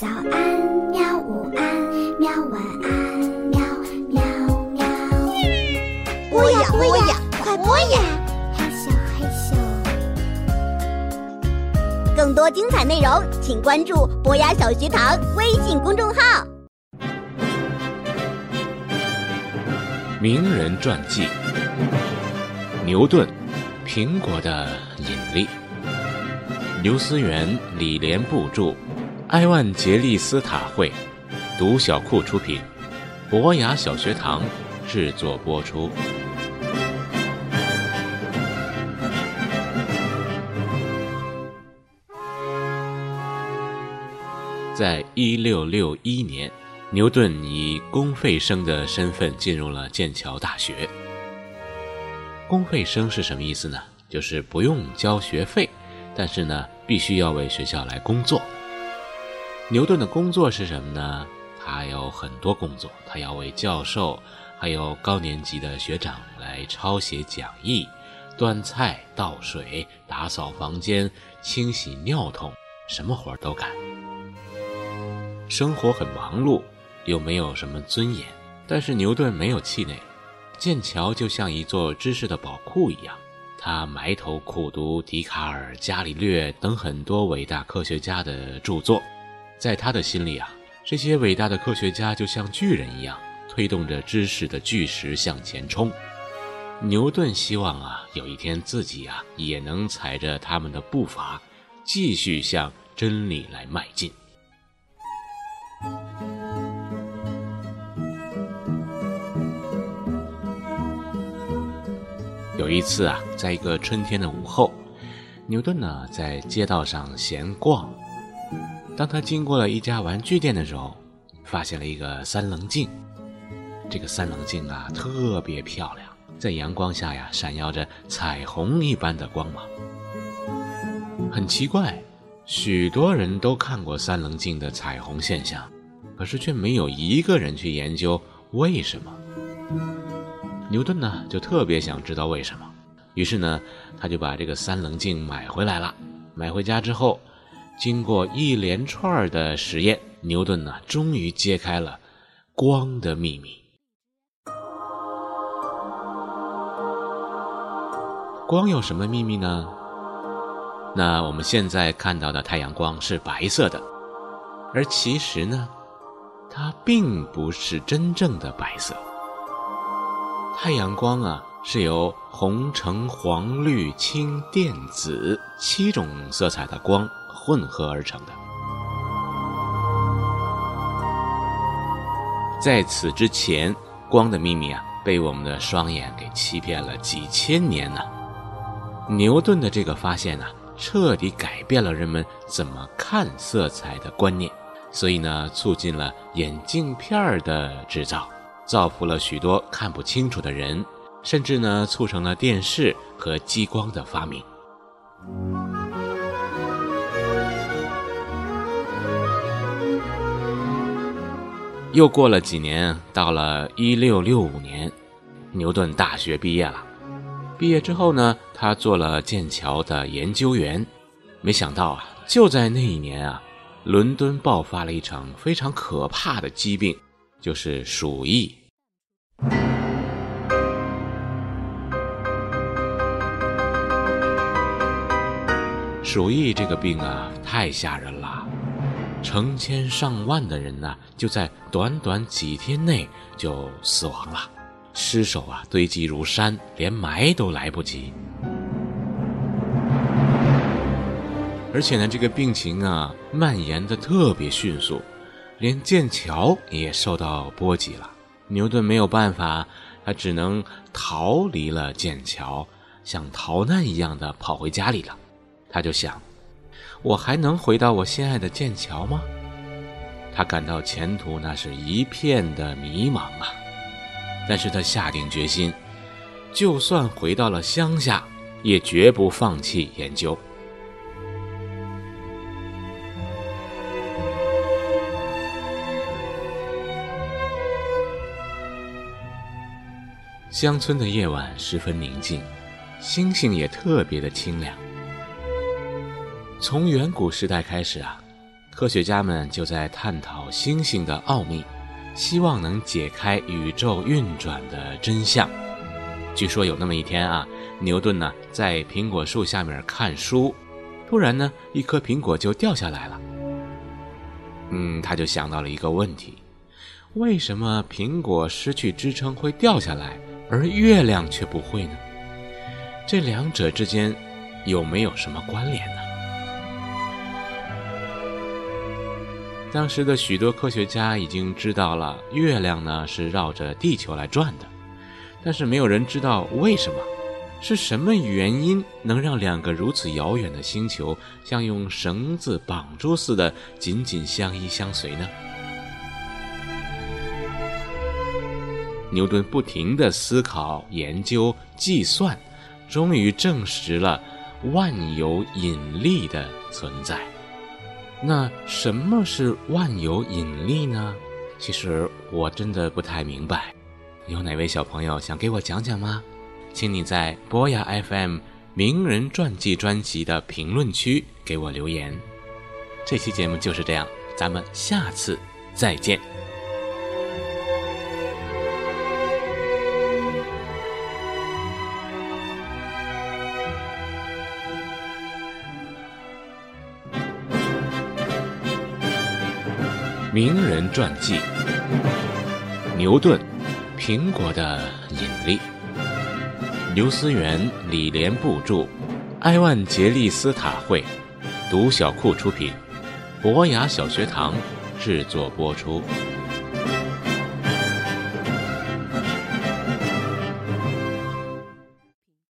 早安，喵！午安，喵！晚安，喵喵喵！播呀播呀，快播呀！嘿咻，嘿咻。更多精彩内容，请关注博雅小学堂微信公众号。名人传记：牛顿，苹果的引力。刘思源、李连部著，埃万杰利斯塔会，读小库出品，博雅小学堂制作播出。在一六六一年，牛顿以公费生的身份进入了剑桥大学。公费生是什么意思呢？就是不用交学费。但是呢，必须要为学校来工作。牛顿的工作是什么呢？他有很多工作，他要为教授还有高年级的学长来抄写讲义、端菜、倒水、打扫房间、清洗尿桶，什么活都干。生活很忙碌，又没有什么尊严。但是牛顿没有气馁，剑桥就像一座知识的宝库一样。他埋头苦读笛卡尔、伽利略等很多伟大科学家的著作，在他的心里啊，这些伟大的科学家就像巨人一样，推动着知识的巨石向前冲。牛顿希望啊，有一天自己啊，也能踩着他们的步伐，继续向真理来迈进。有一次啊，在一个春天的午后，牛顿呢在街道上闲逛。当他经过了一家玩具店的时候，发现了一个三棱镜。这个三棱镜啊特别漂亮，在阳光下呀闪耀着彩虹一般的光芒。很奇怪，许多人都看过三棱镜的彩虹现象，可是却没有一个人去研究为什么。牛顿呢，就特别想知道为什么，于是呢，他就把这个三棱镜买回来了。买回家之后，经过一连串的实验，牛顿呢，终于揭开了光的秘密。光有什么秘密呢？那我们现在看到的太阳光是白色的，而其实呢，它并不是真正的白色。太阳光啊，是由红、橙、黄、绿、青、靛、紫七种色彩的光混合而成的。在此之前，光的秘密啊，被我们的双眼给欺骗了几千年呢。牛顿的这个发现呢，彻底改变了人们怎么看色彩的观念，所以呢，促进了眼镜片的制造。造福了许多看不清楚的人，甚至呢，促成了电视和激光的发明。又过了几年，到了一六六五年，牛顿大学毕业了。毕业之后呢，他做了剑桥的研究员。没想到啊，就在那一年啊，伦敦爆发了一场非常可怕的疾病，就是鼠疫。鼠疫这个病啊，太吓人了，成千上万的人呢，就在短短几天内就死亡了，尸首啊堆积如山，连埋都来不及。而且呢，这个病情啊，蔓延的特别迅速，连剑桥也受到波及了。牛顿没有办法，他只能逃离了剑桥，像逃难一样的跑回家里了。他就想，我还能回到我心爱的剑桥吗？他感到前途那是一片的迷茫啊。但是他下定决心，就算回到了乡下，也绝不放弃研究。乡村的夜晚十分宁静，星星也特别的清亮。从远古时代开始啊，科学家们就在探讨星星的奥秘，希望能解开宇宙运转的真相。据说有那么一天啊，牛顿呢在苹果树下面看书，突然呢一颗苹果就掉下来了。嗯，他就想到了一个问题：为什么苹果失去支撑会掉下来，而月亮却不会呢？这两者之间有没有什么关联呢？当时的许多科学家已经知道了，月亮呢是绕着地球来转的。但是没有人知道为什么，是什么原因能让两个如此遥远的星球像用绳子绑住似的紧紧相依相随呢？牛顿不停地思考、研究、计算，终于证实了万有引力的存在。那什么是万有引力呢？其实我真的不太明白。有哪位小朋友想给我讲讲吗？请你在博雅 FM 名人传记专辑的评论区给我留言。这期节目就是这样，咱们下次再见。名人传记：牛顿。苹果的引力，刘思源、李连部著，埃万杰利斯塔会，独小库出品，博雅小学堂制作播出。